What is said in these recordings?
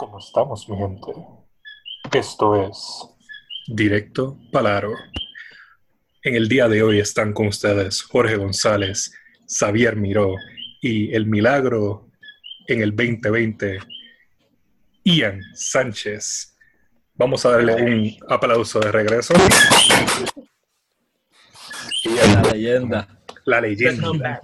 ¿Cómo estamos, mi gente? Esto es Directo Palaro. En el día de hoy están con ustedes Jorge González, Xavier Miró y el milagro en el 2020, Ian Sánchez. Vamos a darle un aplauso de regreso. La leyenda. La leyenda.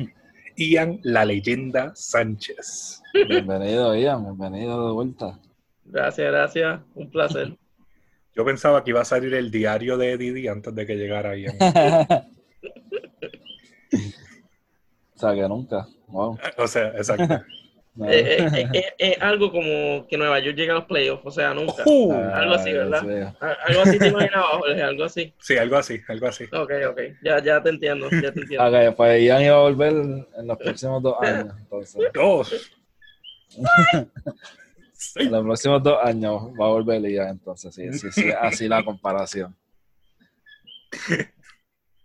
Ian, la leyenda Sánchez. Bienvenido, Ian. Bienvenido de vuelta. Gracias, gracias. Un placer. Yo pensaba que iba a salir el diario de Didi antes de que llegara Ian. o sea, que nunca. Wow. O sea, exacto. Es eh, eh, eh, algo como que Nueva York llega a los playoffs, o sea, nunca. Uh, algo así, ¿verdad? Algo así te imaginabas, Jorge, algo así. sí, algo así, algo así. Ok, ok. Ya, ya te entiendo, ya te entiendo. Ok, pues Ian iba a volver en los próximos dos años. Entonces, Dos. Sí. en los próximos dos años va a volver Ian. Entonces, sí, sí, sí, así la comparación.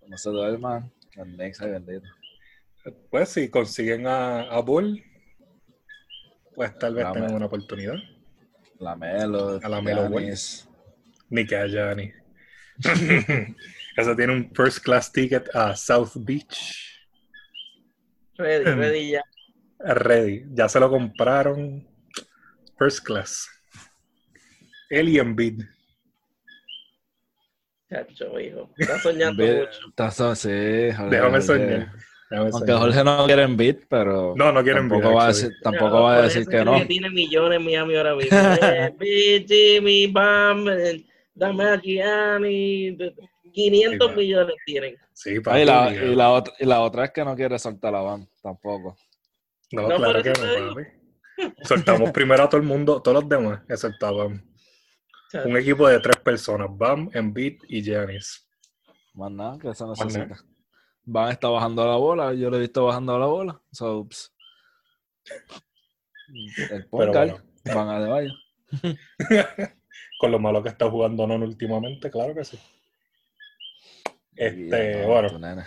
No se duerman. Ay, bendito. Pues si consiguen a, a Bull, pues tal vez tengan una oportunidad. La Melo, A la Melo Giannis. Ni que a Gianni. Eso tiene un first class ticket a South Beach. Ready, ready ya. Ready. Ya se lo compraron. First class. Él y Embiid. Chacho, hijo. Estás soñando mucho. Estás so- sí, Jorge, Déjame soñar. Aunque. Jorge no quiere en beat, pero No, no quieren tampoco Embiid, va a actually. decir, tampoco va a decir que no. tiene millones en Miami ahora mismo. Eh, B, Jimmy, Bam, eh, dame a Gianni. de- 500 Sí, millones tienen. Sí, papi. y, la, y, la otra, y la otra es que no quiere soltar la van tampoco. No, No, claro que no, papi. Soltamos primero a todo el mundo, todos los demás, excepto a Bam. Un equipo de tres personas, Bam, Embiid y Giannis. Más nada, que eso Más necesita. Van está bajando la bola, yo lo he visto bajando la bola. So, ups. El guard, bueno. van a de vaya. Con lo malo que está jugando Non últimamente, claro que sí. Este, bueno,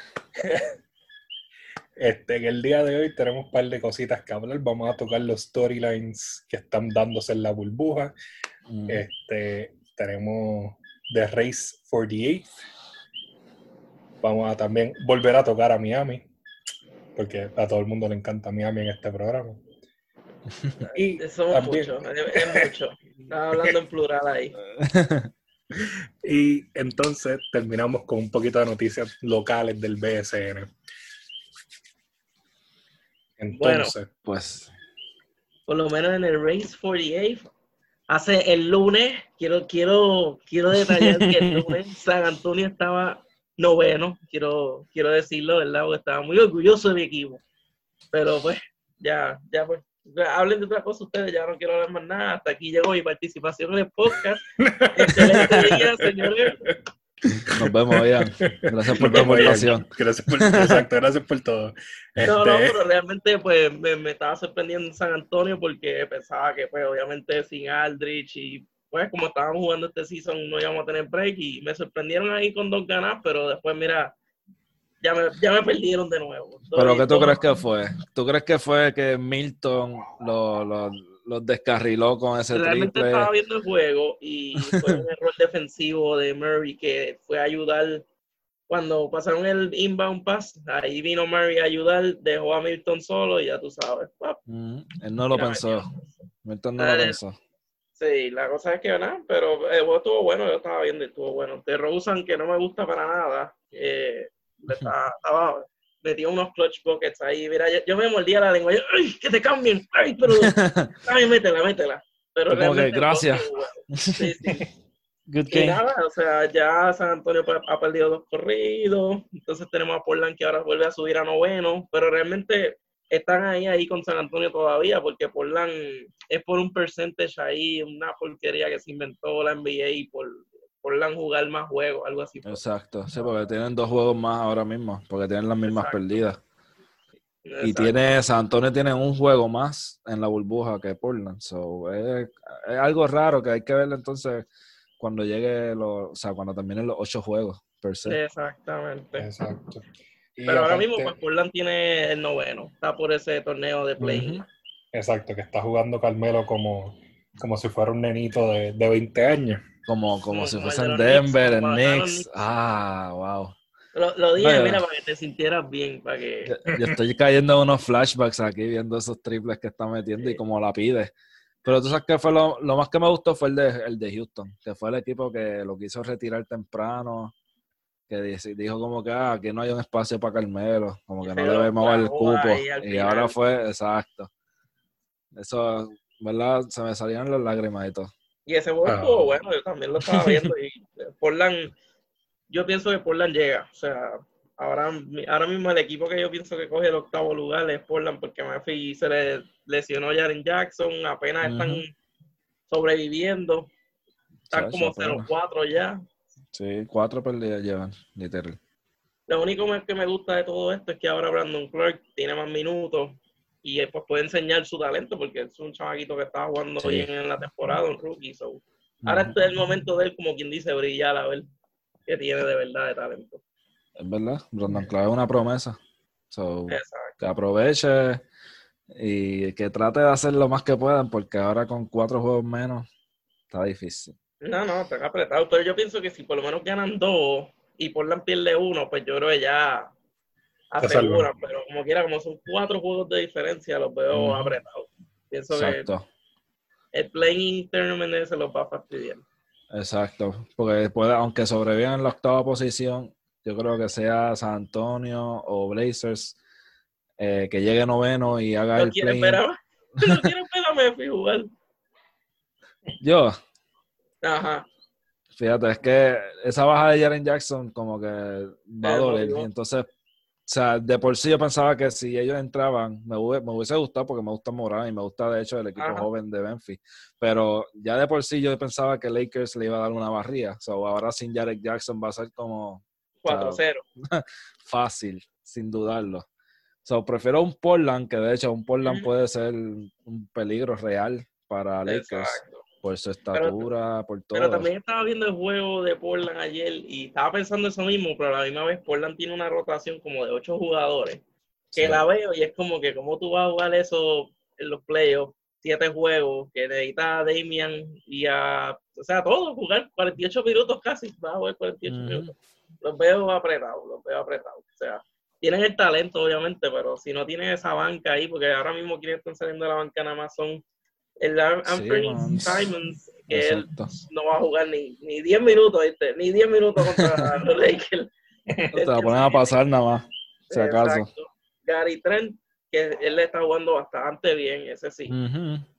este, en el día de hoy tenemos un par de cositas que hablar. Vamos a tocar los storylines que están dándose en la burbuja. Mm. Este, tenemos The Race for the Eighth. Vamos a también volver a tocar a Miami, porque a todo el mundo le encanta Miami en este programa. Y Somos también, muchos, es, es mucho. Estaba hablando en plural ahí. y entonces terminamos con un poquito de noticias locales del BSN. Entonces, Pues, Por lo menos en el Race 48, hace el lunes, quiero, quiero, quiero detallar que el lunes San Antonio estaba noveno, quiero, quiero decirlo, ¿verdad? Porque estaba muy orgulloso de mi equipo. Pero pues, ya, ya pues, hablen de otra cosa ustedes, ya no quiero hablar más nada. Hasta aquí llegó mi participación en el podcast. Excelente día, señores. nos vemos, Ian. Gracias por tu aportación. Gracias por, exacto, gracias por todo. No, no, Este, pero realmente pues me, me estaba sorprendiendo en San Antonio porque pensaba que pues obviamente sin Aldrich y pues como estábamos jugando este season no íbamos a tener break y me sorprendieron ahí con dos ganas, pero después mira, ya me, ya me perdieron de nuevo. Pero ¿qué tú todo- crees que fue? ¿Tú crees que fue que Milton los lo, los descarriló con ese Realmente triple? estaba viendo el juego y fue un error defensivo de Murray que fue a ayudar cuando pasaron el inbound pass, ahí vino Murray a ayudar, dejó a Milton solo y ya tú sabes. Mm, él no lo pensó. Milton no lo pensó. Sí, la cosa es que nada, pero el juego estuvo bueno, yo estaba viendo y estuvo bueno. De Rosen, que no me gusta para nada, eh, estaba, estaba- metió unos clutch buckets ahí. Mira, yo, yo me mordía la lengua, yo, ¡ay, que te cambien! ¡Ay, pero, ay, métela, métela! Pero el gracias. bueno. Sí, sí. Good Y game. nada, o sea, ya San Antonio ha perdido dos corridos, entonces tenemos a Portland que ahora vuelve a subir a noveno, pero realmente están ahí, ahí con San Antonio todavía, porque Portland es por un percentage ahí, una porquería que se inventó la NBA y por Portland jugar más juegos, algo así. Exacto. Sí, porque tienen dos juegos más ahora mismo, porque tienen las mismas Exacto. perdidas. Y tiene, San Antonio tiene un juego más en la burbuja que Portland. So, es, es algo raro que hay que ver entonces cuando llegue, lo, o sea, cuando terminen los ocho juegos, per se. Exactamente. Exacto. Pero ahora mismo, pues Portland tiene el noveno, está por ese torneo de play. Exacto, que está jugando Carmelo como como si fuera un nenito de, de 20 años. Como, como si fuese en Denver, en Knicks. Knicks. Ah, wow. Lo, lo dije, mira, para que te sintieras bien, para que... Yo, yo estoy cayendo en unos flashbacks aquí viendo esos triples que está metiendo y como la pide. Pero tú sabes que fue lo, lo más que me gustó fue el de, el de Houston, que fue el equipo que lo quiso retirar temprano, que dice- dijo como que ah, aquí no hay un espacio para Carmelo, como que no Pero debemos el cupo. Y final. ahora fue, exacto. Eso, ¿verdad? Se me salían las lágrimas y todo. Y ese juego Ah. estuvo bueno, yo también lo estaba viendo. Y Portland, yo pienso que Portland llega. O sea, ahora, ahora mismo el equipo que yo pienso que coge el octavo lugar es Portland, porque Murphy se le lesionó a Jaren Jackson, apenas están sobreviviendo. Están Chacho, como apenas. 0-4 ya. Sí, cuatro perdidas llevan, literal. Lo único que me gusta de todo esto es que ahora Brandon Clark tiene más minutos y pues puede enseñar su talento porque es un chamaquito que estaba jugando Sí. bien en la temporada, un rookie. so. Ahora este es el momento de él, como quien dice, brillar a ver qué tiene de verdad de talento. Es verdad, Brandon Clark es una promesa. So, que aproveche y que trate de hacer lo más que puedan, porque ahora con cuatro juegos menos está difícil. No, no, está apretado. Pero yo pienso que si por lo menos ganan dos y Portland pierde uno, pues yo creo que ya Te asegura. salvan. Pero como quiera, como son cuatro juegos de diferencia, los veo apretados. Pienso Exacto, que el playing tournament se los va a fastidiar. exacto. Porque después, aunque sobrevivan en la octava posición, yo creo que sea San Antonio o Blazers, eh, que llegue noveno y haga No el play. a, no quieren ver a Memphis jugar. Yo, Ajá. Fíjate, es que esa baja de Jaren Jackson como que va a doler. Y entonces, o sea, de por sí yo pensaba que si ellos entraban, me, hubiese, me hubiese gustado porque me gusta Morán y me gusta de hecho el equipo Ajá. joven de Memphis. Pero ya de por sí yo pensaba que Lakers le iba a dar una barría. So, ahora sin Jaren Jackson va a ser como 4-0. fácil, sin dudarlo. So, prefiero un Portland, que de hecho un Portland puede ser un peligro real para Lakers Exacto. Por su estatura, por todo. Pero también estaba viendo el juego de Portland ayer y estaba pensando eso mismo, pero a la misma vez Portland tiene una rotación como de ocho jugadores. Que Sí. la veo y es como que cómo tú vas a jugar eso en los playoffs, siete juegos, que necesita a Damian y a, o sea, todos jugar 48 minutos casi, vas a jugar 48 Ujú. minutos. Los veo apretados, los veo apretados. O sea, tienen el talento obviamente, pero si no tienen esa banca ahí, porque ahora mismo quienes están saliendo de la banca nada más son el An- Anthony Simmons. Simons, que él no va a jugar ni, ni 10 minutos, ¿viste? Ni 10 minutos contra los Lakers. Te la ponen a pasar nada más, si acaso. Exacto. Gary Trent, que él le está jugando bastante bien, ese sí.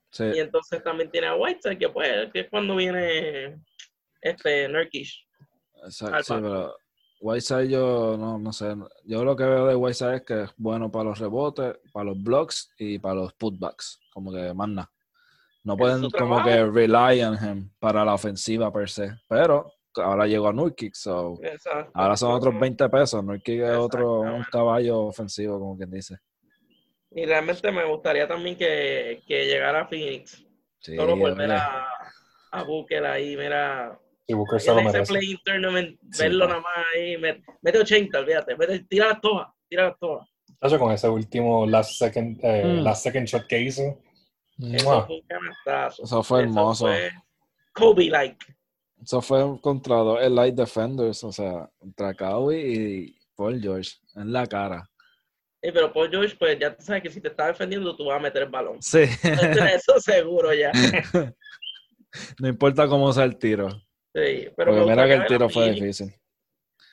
Sí. Y entonces también tiene a Whiteside, que pues, que es cuando viene este Nurkish. Exacto, sí, pero Whiteside yo no, no sé. Yo lo que veo de Whiteside es que es bueno para los rebotes, para los blocks y para los putbacks. Como que más nada. No pueden como que rely on him para la ofensiva per se. Pero ahora llegó a Nurkic, so Exacto. ahora son otros 20 pesos. Nurkic es otro un caballo ofensivo, como quien dice. Y realmente me gustaría también que, que llegara a Phoenix. Sí, Solo por ver oye. a, a Booker ahí, mira. Y Booker se lo merece. play tournament, Sí, verlo nada más ahí, met- mete 80, olvídate, mete, tira las todas, tira las todas. Tacho, con ese último last second, eh, Mm. last second shot que hizo. Eso fue un canastazo. Eso fue hermoso. Kobe-like. Eso fue contra dos light defenders, o sea, contra Kawhi y Paul George en la cara. Sí, pero Paul George, pues ya tú sabes que si te está defendiendo, tú vas a meter el balón. Sí, Eso seguro ya. no importa cómo sea el tiro. Sí, pero Porque mira que el tiro fue Phoenix. difícil.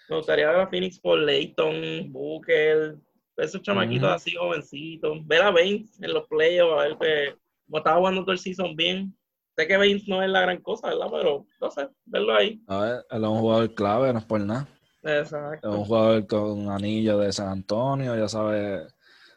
Me gustaría ver a Phoenix por Leighton, Booker, esos chamaquitos así jovencitos. Ver a Baines en los playoffs, a ver como estaba jugando todo el season bien. Sé que Baines no es la gran cosa, ¿verdad? Pero no sé, verlo ahí. A ver, él es un jugador clave, no es por nada. Es Exacto. un jugador con un anillo de San Antonio, ya sabe,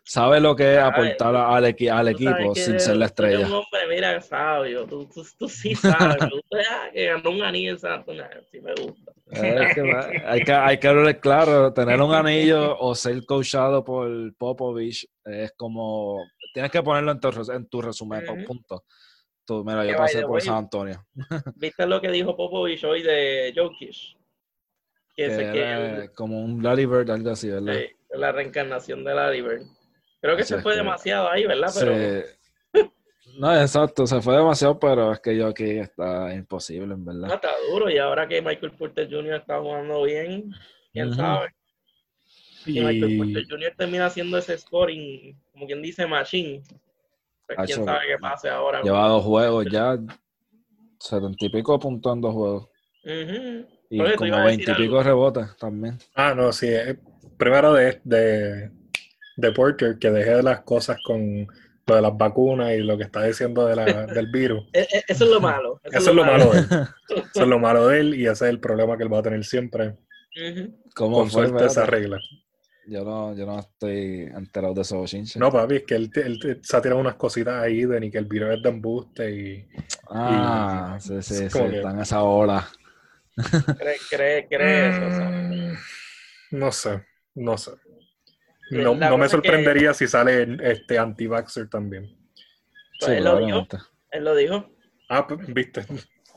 sabe lo que es aportar al, equi- al Tú equipo sin ser la tú estrella. un hombre, mira, sabio. Tú, tú, tú sí sabes. Gusta ah, que ganó un anillo en San Antonio. Sí me gusta. Es que hay, que, hay que hablar claro, tener un anillo o ser coachado por Popovich es como, tienes que ponerlo en tu, en tu resumen, con Ujú. puntos. Tú, mira, yo pasé por San Antonio. ¿Viste lo que dijo Popovich hoy de Jokic? Que, como un Bird, algo así, ¿verdad? Sí, la reencarnación de Bird. Creo que Sí, se fue que- demasiado ahí, ¿verdad? Pero Sí. No, exacto, se fue demasiado, pero es que yo aquí está imposible, en No, verdad. está duro y ahora que Michael Porter Jr. está jugando bien, quién sabe. Michael Y Porter Jr. termina haciendo ese scoring, como quien dice, machine. Pues quién sabe qué pase ahora. Lleva dos juegos ya, setenta y pico puntos en dos juegos. Y como decir veinte y pico algo. rebotes también. Ah, no, sí. eh, Primero de, de, de Porter, que dejé de las cosas con lo de las vacunas y lo que está diciendo de la- del virus. E- e- Eso es lo malo. Eso es lo malo de él. Eso es lo malo de él y ese es el problema que él va a tener siempre. Ujú. ¿Cómo Con fue? suerte se arregla. Yo no, yo no estoy enterado de esos chinches. No, papi, es que él, él- él se ha tirado unas cositas ahí de ni que el virus es de embuste y... Ah, y- sí, sí, es sí, como que- está en esa ola. Cree, cree, cree eso. Mm, No sé, no sé. No, no me que- sorprendería si sale este anti-vaxxer también. Sí, Pues él lo dijo. Él lo dijo. Ah, pues, viste.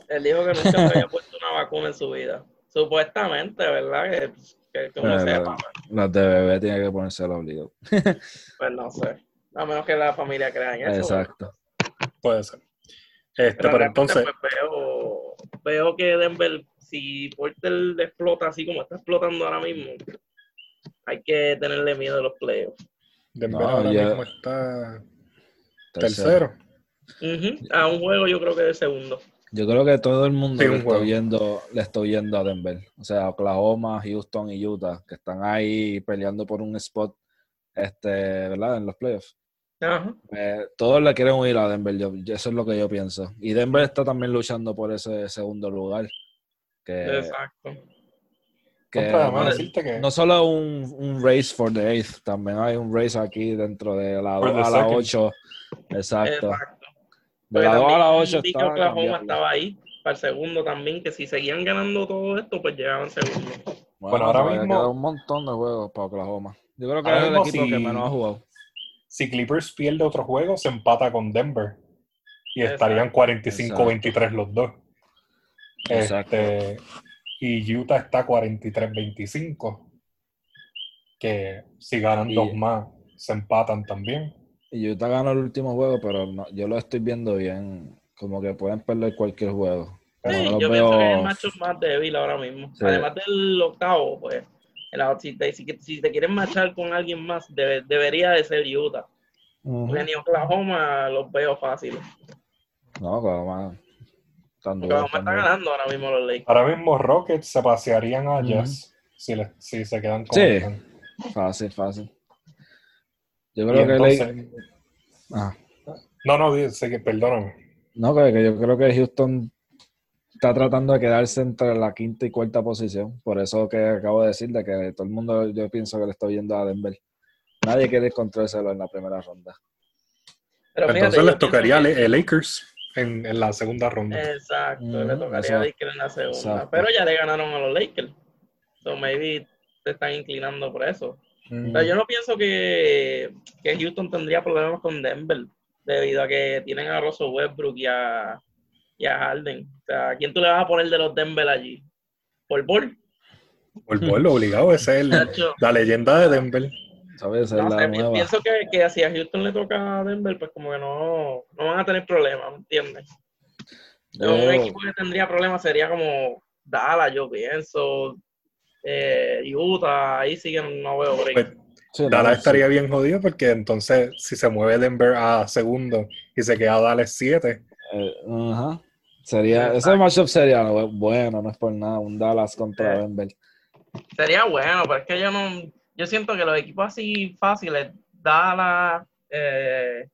Él dijo que nunca se había puesto una vacuna en su vida. Supuestamente, ¿verdad? Que, que, que uno Pero- sepa. Las de bebé tienen que ponerse el obligado. Pues no sé. A menos que la familia crea en eso. Exacto. Puede ser. Este, Pero, entonces, pues, veo, veo que Denver, si Porter le explota así como está explotando ahora mismo, hay que tenerle miedo a los playoffs. Denver No, ahora ya- mismo está Tercero. A un juego yo creo que de segundo. Yo creo que todo el mundo Sí, le, está viendo, le está viendo a Denver. O sea, Oklahoma, Houston y Utah, que están ahí peleando por un spot, este, ¿verdad? En los playoffs. Ajá. Eh, todos le quieren huir a Denver, yo- yo- eso es lo que yo pienso. Y Denver está también luchando por ese segundo lugar. Que, Exacto. que Contra, no, decirte que no solo un, un race for the eighth, también hay un race aquí dentro de la For 2 the a la second. 8. Exacto. Exacto. De Porque la 2 a la también 8 vi que está Oklahoma estaba ahí para el segundo también, que si seguían ganando todo esto, pues llegaban segundo. Bueno, ahora mismo- queda un montón de juegos para Oklahoma. Yo creo que Ahora es el mismo, equipo que menos ha jugado. si Clippers pierde otro juego, se empata con Denver. Y Exacto. estarían 45-23 los dos. Exacto. Este, y Utah está 43-25. Que si ganan Y- dos más, se empatan también. Y Utah ganó el último juego, pero no- yo lo estoy viendo bien. Como que pueden perder cualquier juego. Pero Sí, no yo veo- pienso que es el macho más débil ahora mismo. Sí. Además del octavo, pues, si, te, si, si te quieren marchar con alguien más, debe- debería de ser Utah. Porque ni Oklahoma los veo fáciles. No, Oklahoma. Tan duro, Oklahoma tan está duro. ganando ahora mismo los Lakers. Ahora mismo Rockets se pasearían a. Jazz si, le- si se quedan con Sí. Fácil, fácil. Yo creo que entonces- Ah. No, no, dice que perdóname. No, que, que yo creo que Houston está tratando de quedarse entre la quinta y cuarta posición. Por eso que acabo de decir de que todo el mundo yo pienso que le está viendo a Denver. Nadie quiere encontrárselo en la primera ronda. Pero fíjate, Entonces les tocaría a que- Lakers en, en la segunda ronda. Exacto, Ujú, le tocaría eso- a Lakers en la segunda. exacto. Pero ya le ganaron a los Lakers. So maybe te están inclinando por eso. Mm. Pero yo no pienso que, que Houston tendría problemas con Denver debido a que tienen a Russell Westbrook y a, y a Harden. O sea, ¿a quién tú le vas a poner de los Denver allí? ¿Por Ball? Por pueblo obligado, ese es el- la leyenda de Denver. ¿Sabes? No sé, la nueva. pienso que, que si a Houston le toca a Denver, pues como que no, no van a tener problemas, ¿me entiendes? Yo- Un equipo que tendría problemas sería como Dallas, yo pienso. Eh, Utah, ahí sí que no veo break. Pues, sí, Dallas sí. estaría bien jodido porque entonces si se mueve Denver a segundo y se queda Dallas 7, Eh, ajá. Sería, ese matchup sería bueno, no es por nada, un Dallas contra Sí. Denver. Sería bueno, pero es que yo no. Yo siento que los equipos así fáciles, Dallas, eh,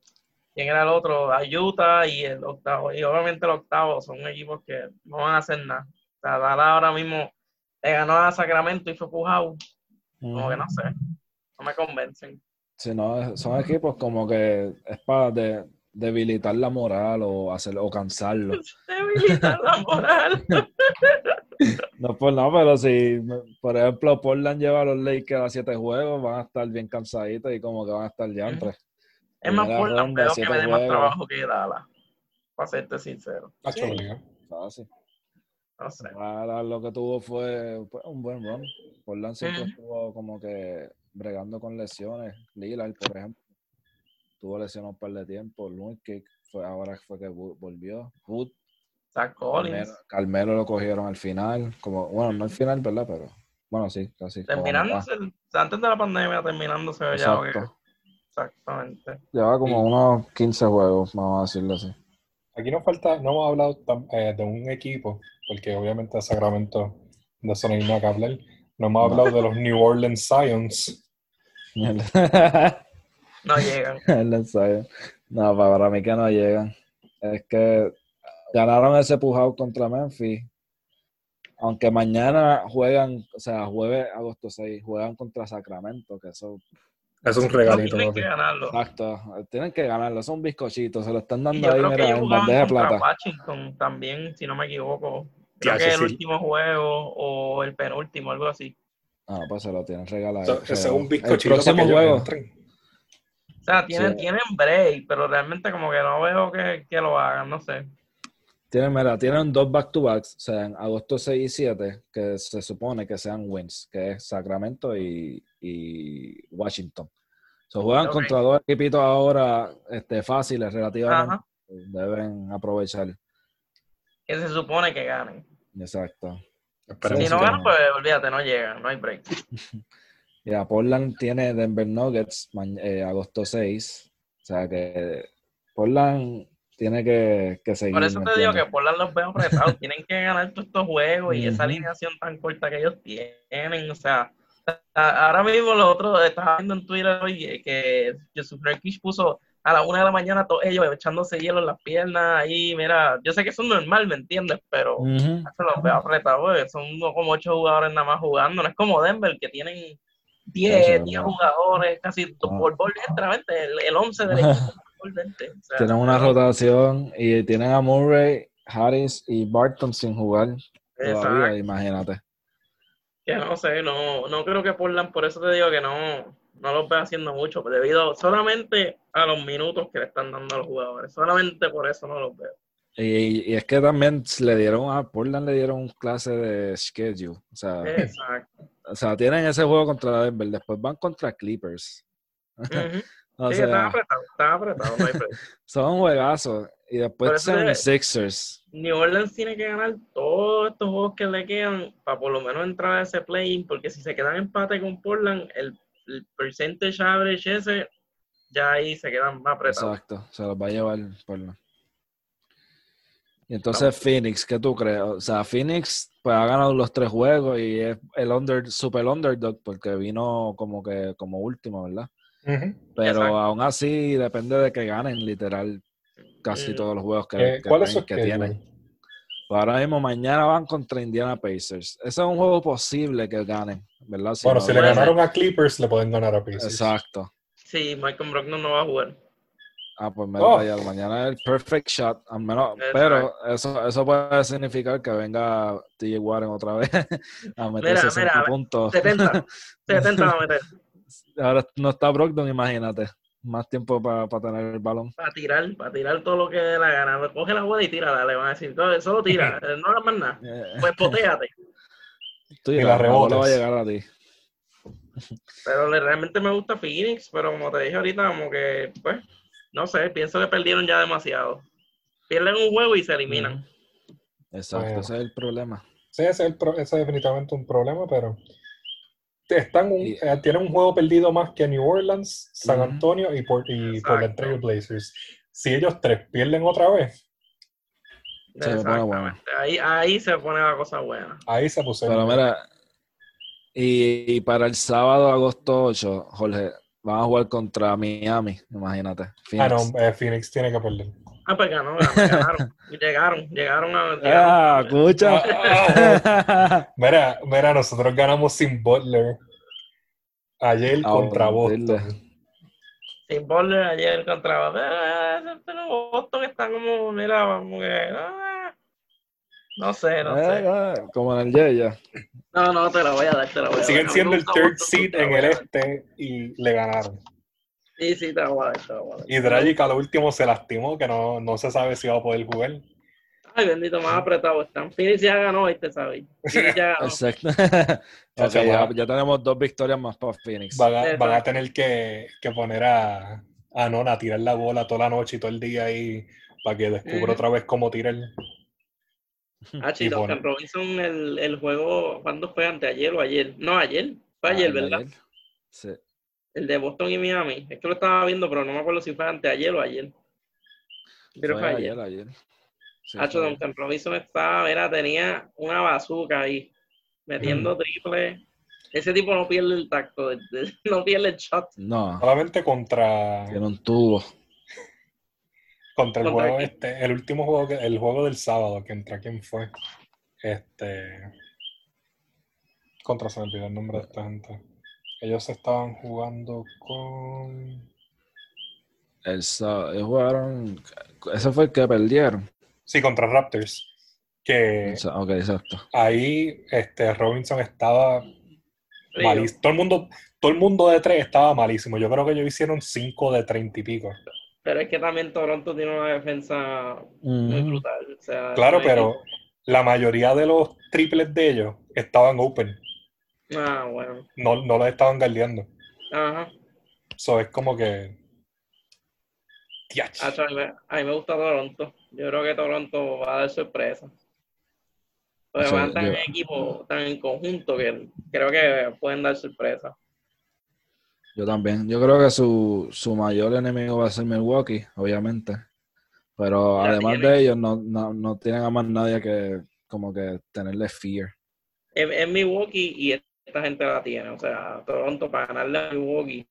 ¿quién era el otro? A Utah y el octavo. Y obviamente el octavo son equipos que no van a hacer nada. O sea, Dallas ahora mismo le ganó a Sacramento y fue pujado. Como que no sé. No me convencen. Sí, no, son equipos como que es para de- debilitar la moral o hacer o cansarlo. Debilitar la moral. No por nada, pero si, por ejemplo, Portland lleva a los Lakers a siete juegos, van a estar bien cansaditos y como que van a estar ya entre. Es más Portland, veo que me dé más trabajo que Dallas. Para serte sincero. Obligado. Fácil. No sé. Lo que tuvo fue pues, un buen run. Portland siempre Ujú. estuvo como que bregando con lesiones. Lillard, por ejemplo, tuvo lesionado un par de tiempo. Nurkic. fue ahora fue que volvió. Hood, Zach Collins. Carmelo, Carmelo lo cogieron al final, como, bueno, no al final, ¿verdad? Pero, bueno, sí, casi. Terminándose, el- antes de la pandemia, terminándose mitad. ya. porque- Exacto. Exactamente. Lleva como Sí. unos 15 juegos, vamos a decirlo así. Aquí nos falta, no hemos hablado eh, de un equipo, porque obviamente Sacramento de eso no hay nada que hablar. No hemos hablado de los New Orleans Scions. No llegan. No, para mí que no llegan. Es que ganaron ese push-out contra Memphis. Aunque mañana juegan, o sea, jueves, agosto 6, juegan contra Sacramento, que eso, Es un No regalito. tienen que ganarlo. exacto, tienen que ganarlo, son bizcochitos, se lo están dando ahí, mira, en bandeja de plata. Washington también, si no me equivoco. Creo que sí, el sí. último juego o el penúltimo, algo así. Ah, pues se lo tienen regalado. Ese es un El bizcochito para próximo juego. O sea, tienen, Sí. tienen break, pero realmente como que no veo que, que lo hagan, no sé. Tienen, mira, tienen dos back-to-backs, o sea, en agosto 6 y 7, que se supone que sean wins, que es Sacramento y, y Washington. Se juegan contra dos equipitos ahora este, fáciles relativamente. Ajá. Deben aprovechar. Que se supone que ganen. Exacto. Esperemos Si no ganan, pues olvídate, no llegan, no hay break. Ya, Portland tiene Denver Nuggets eh, agosto 6. O sea que Portland tiene que, que seguir. Por eso ¿me te digo que? Portland los veo apretados. Tienen que ganar todos estos juegos y esa alineación tan corta que ellos tienen. O sea, ahora mismo lo otro, estaba viendo en Twitter hoy eh, que Jesús Nurkic puso a la una de la mañana todos ellos echándose hielo en las piernas. Ahí, mira, yo sé que eso es normal, ¿me entiendes? Pero Ujú. se los veo apretados. Son como ocho jugadores nada más jugando. No es como Denver, que tienen Eso 10, es 10 verdad. jugadores, casi Ah. por bol entra, ¿vente? El, el 11 del equipo Tienen una rotación y tienen a Murray, Harris y Barton sin jugar todavía, Exacto. imagínate. Que no sé, no, no creo que Portland, por eso te digo que no, no los veo haciendo mucho, debido solamente a los minutos que le están dando a los jugadores. Solamente por eso no los veo. Y, y es que también le dieron a Portland le dieron un clase de schedule. O sea, Exacto. o sea, tienen ese juego contra Denver, después van contra Clippers. O sí, están sea, apretados, están apretados, no hay break. son juegazos. Y después son te- Sixers. New Orleans tiene que ganar todos estos juegos que le quedan para por lo menos entrar a ese play-in, porque si se quedan empate con Portland, el, el percentage average ese, ya ahí se quedan más apretados. Exacto, se los va a llevar Portland. Y entonces Phoenix, ¿qué tú crees? O sea, Phoenix pues ha ganado los tres juegos y es el under, super underdog porque vino como que como último, ¿verdad? Pero Exacto. aún así depende de que ganen literal casi Mm. todos los juegos que, Eh, que ¿Cuál es ten- su que schedule? tienen. Pues ahora mismo mañana van contra Indiana Pacers. Ese es un juego posible que ganen, ¿verdad? Si Bueno, no si le ganaron a Clippers, le pueden ganar a Pacers. Exacto. Sí, Michael Brogdon no va a jugar. Ah, pues me Oh. vaya, mañana es el perfect shot, al menos, Exacto. pero eso, eso puede significar que venga TJ Warren otra vez a meterse Mira, 60 mira, puntos. 70. 70 va a meter. Ahora no está Brogdon, imagínate. Más tiempo para tener el balón. Para tirar, para tirar todo lo que dé la gana. Coge la bola y tírala, le van a decir. "Todo- Solo tira, no hagas más nada. Eh, Pues potéate. tú Y la la bola va a llegar a ti. Pero le- realmente me gusta Phoenix, pero como te dije ahorita, como que, pues, no sé, pienso que perdieron ya demasiado. Pierden un juego y se eliminan. Exacto, Bueno. ese es el problema. Sí, ese es, el pro- ese es definitivamente un problema, pero están un- eh, tienen un juego perdido más que New Orleans, San. Antonio y, por, y. Portland Trail Blazers. Si ellos tres pierden otra vez, Se. Exactamente. Ahí, ahí se pone la cosa buena. ahí se pusieron. Pero mira, y, y para el sábado, agosto 8, Jorge, van a jugar contra Miami, imagínate. ah, no, eh, Phoenix tiene que perder. Ah, pues ganó, ganó, ganaron. llegaron, llegaron a. Ah, llegaron. escucha. Mira, mira, nosotros ganamos sin Butler ayer Ah, contra. Boston. Sin Butler ayer contra. Eh, pero Boston está como, mira, como que. ah, no sé, no Eh, sé. eh, como en el Yeya. No, no, te la voy a dar, te la voy a dar. Siguen siendo el third Boston, seed en el este y le ganaron. Sí, sí, la voy a dar. Y Dragic a lo último se lastimó, que no, no se sabe si va a poder jugar. Ay, bendito, más apretado están. Phoenix ya ganó, ¿viste, sabes? Phoenix ya ganó. Exacto. Ya Ok, se ya, ya tenemos dos victorias más para Phoenix. Van a, Exacto. van a tener que, que poner a, a Nona a tirar la bola toda la noche y todo el día ahí para que descubra otra vez cómo tirar. Ah, sí, Y Duncan Robinson, el, el juego, ¿cuándo fue? ¿Anteayer o ayer? No, ayer. Fue ayer, Ah, ¿verdad? ayer. Sí. El de Boston y Miami. Es que lo estaba viendo, pero no me acuerdo si fue anteayer o ayer. Pero Fue fue ayer. ayer, ayer. Sí, Hacho, fue Duncan Robinson estaba, mira, tenía una bazooka ahí, metiendo triple. Ese tipo no pierde el tacto, no pierde el shot. No, Solamente contra, tiene un tubo. contra el ¿Contra juego quién? este, el último juego, que- el juego del sábado, que entra quién fue. Este. Contra se me olvidó el nombre de esta gente. Ellos estaban jugando con. El, ellos jugaron. Ese fue el que perdieron. Sí, contra Raptors. Que ok, exacto. ahí este, Robinson estaba malísimo. Todo el mundo, todo el mundo de tres estaba malísimo. Yo creo que ellos hicieron cinco de treinta y pico. Pero es que también Toronto tiene una defensa muy brutal. o sea, Claro, pero la mayoría de los triples de ellos estaban open. Ah, bueno. No, no los estaban guardiando. Ajá. So es como que. Tiach. Hacho, a, mí me, a mí me gusta Toronto. Yo creo que Toronto va a dar sorpresa. Porque Hacho, van tan yo- en equipo, tan en conjunto, que creo que pueden dar sorpresa. Yo también. Yo creo que su, su mayor enemigo va a ser Milwaukee, obviamente. Pero Ya además tiene. de ellos, no, no, no tienen a más nadie que como que tenerle fear. Es Milwaukee y esta gente la tiene. O sea, Toronto para ganarle a Milwaukee.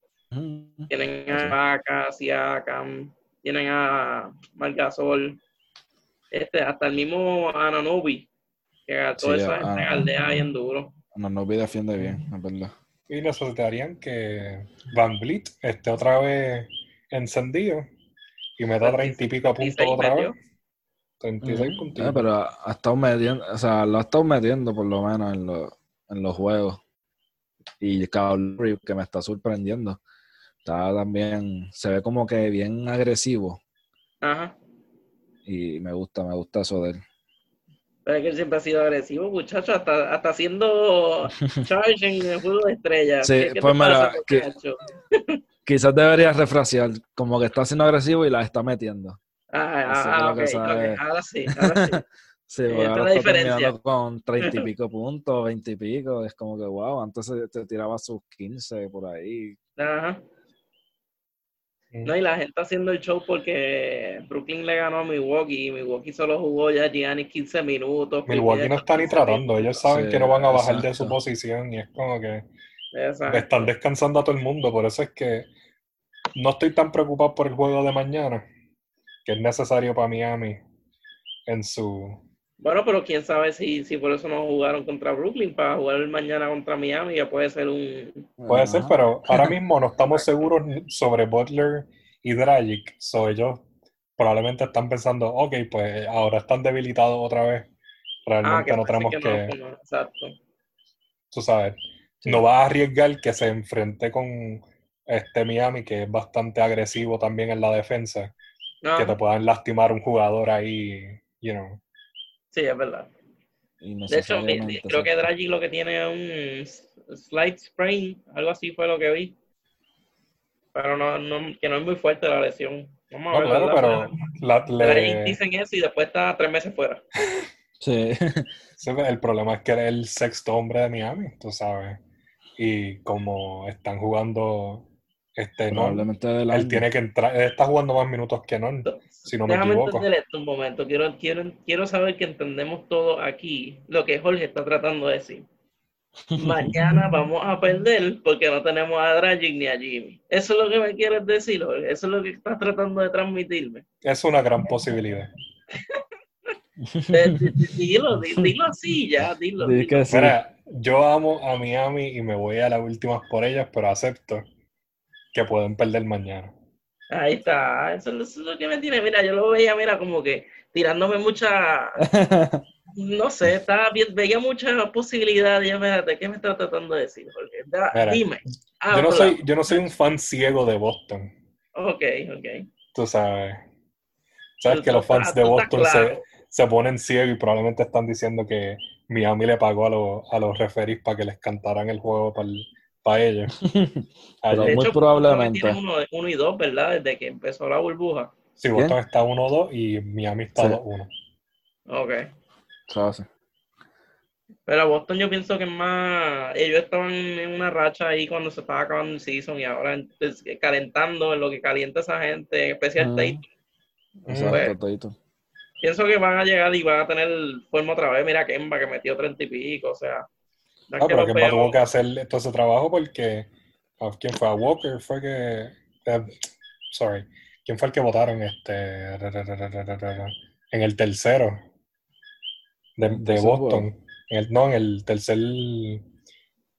Tienen a Vaca, Siakam, tienen a Margasol, este, hasta el mismo Ananobi, que a toda Sí, esa gente a- galdea bien duro. No, no defiende bien, es verdad. Y necesitarían que Van Vliet esté otra vez encendido y meta treinta y pico puntos 36 otra vez. metió. 36 Ujú. puntitos. Eh, pero ha estado metiendo, o sea, lo ha estado metiendo por lo menos en, los en los juegos. Y Kyle Lowry, que me está sorprendiendo. Está también, se ve como que bien agresivo. Ajá. Y me gusta, me gusta eso de él. Pero es que él siempre ha sido agresivo, muchacho, hasta, hasta haciendo charge en el juego de estrellas. Sí, ¿Qué- qué te pues mira, que-? Quizás debería refrasear, como que está siendo agresivo y la está metiendo. Ah, ah, ok, ahora sí, ahora sí. Sí, ahora está terminando con treinta y pico puntos, veinte y pico. Es como que, wow, antes se- te tiraba sus 15 por ahí. Ajá. No, y la gente haciendo el show porque Brooklyn le ganó a Milwaukee y Milwaukee solo jugó ya Giannis 15 minutos. Milwaukee no está ni 15 tratando. Ellos saben Sí, que no van a bajar de su posición y es como que Exacto. están descansando a todo el mundo. Por eso es que no estoy tan preocupado por el juego de mañana, que es necesario para Miami en su Bueno, pero quién sabe si, si por eso no jugaron contra Brooklyn para jugar mañana contra Miami, ya puede ser un... Puede ser, pero ahora mismo no estamos seguros sobre Butler y Dragic. So ellos probablemente están pensando, ok, pues ahora están debilitados otra vez. Realmente no parece tenemos que, Ah, no, no, exacto. tú sabes, Sí. no vas a arriesgar que se enfrente con este Miami, que es bastante agresivo también en la defensa, No, que te puedan lastimar un jugador ahí, you know. Sí, es verdad. De hecho, Innecesariamente, creo que. Dragic lo que tiene es un slight sprain, algo así fue lo que vi. Pero no, no, que no es muy fuerte la lesión. Vamos a No, ver, claro, ¿verdad? pero la- Dragic le- dicen eso y después está tres meses fuera. Sí. Sí, el problema es que eres el sexto hombre de Miami, tú sabes. Y como están jugando, este, no, él tiene que entrar, él está jugando más minutos que no, si no me Déjame equivoco. entender esto un momento. Quiero, quiero, quiero saber que entendemos todo aquí lo que Jorge está tratando de decir. Mañana vamos a perder porque no tenemos a Dragic ni a Jimmy. Eso es lo que me quieres decir, Jorge. Eso es lo que estás tratando de transmitirme. Es una gran posibilidad. Di- di- Dilo, di- dilo así ya, dilo. Di dilo. que sí. Mira, yo amo a Miami y me voy a las últimas por ellas, pero acepto que pueden perder mañana. Ahí está. Eso, eso es lo que me tiene. Mira, yo lo veía, mira, como que tirándome mucha. No sé, estaba bien, veía mucha posibilidad. Y espérate, ¿qué me está tratando de decir? Da- Mira, dime. Yo no soy, yo no soy un fan ciego de Boston, Ok, ok. tú sabes. Sabes Tú- que los fans de Boston se, claro. se ponen ciegos y probablemente están diciendo que Miami le pagó a, los a los referees para que les cantaran el juego para ellos. Pero Ayer. De muy hecho, probablemente. uno, uno y dos, ¿verdad? Desde que empezó la burbuja. Sí, ¿Quién? Boston está 1-2 y Miami está Sí. 2-1. Ok. ¿Sabes? Pero Boston yo pienso que es más, ellos estaban en una racha ahí cuando se estaba acabando el season y ahora pues, calentando en lo que calienta esa gente, en especial. Tatum. Exacto, Pues. Pienso que van a llegar y van a tener forma otra vez. Mira Kemba que metió treinta y pico, o sea. No Ah, que pero Kemba veo- tuvo que hacer todo ese trabajo porque. ¿a ¿Quién fue? ¿A Walker? Fue que. eh, sorry. ¿Quién fue el que votaron? Este. En el tercero. De, Boston. En el- no, en el tercer.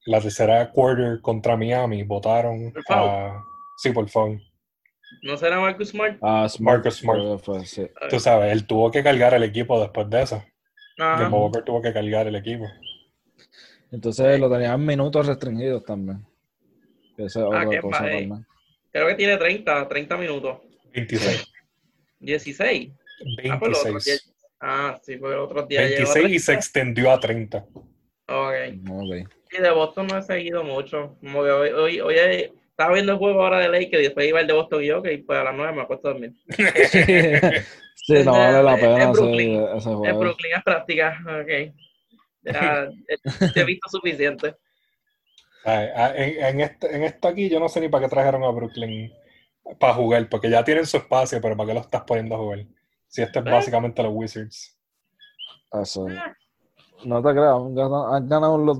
La tercera quarter contra Miami. Votaron Por a. Sí, por favor. ¿No será Marcus Smart? Ah, Smart. Marcus Smart. que fue, sí. Tú sabes, él tuvo que cargar el equipo después de eso. Kemba Walker tuvo que cargar el equipo. Entonces lo tenían minutos restringidos también. Esa es Ah, otra cosa padre. también. Creo que tiene 30, 30 minutos. 26. 16. Ah, pues los otros 26. días- Ah, sí, porque el otro día llegó a 26 y se 30. extendió a 30. Ok. Ok. Sí, de Boston no he seguido mucho. Como que hoy, hoy, hoy estaba viendo el juego ahora de Lakers y después iba el de Boston y yo, que pues a las 9 me acuesto a dormir. sí, no vale la pena hacer Brooklyn. ese En juego. Brooklyn es práctica. Ok. Ya he, he visto suficiente. Ay, ah, En, en, este, en esto aquí yo no sé ni para qué trajeron a Brooklyn para jugar, porque ya tienen su espacio, pero ¿para qué lo estás poniendo a jugar? Si este es básicamente los Wizards. Eso. No te creas, han ganado, han ganado los,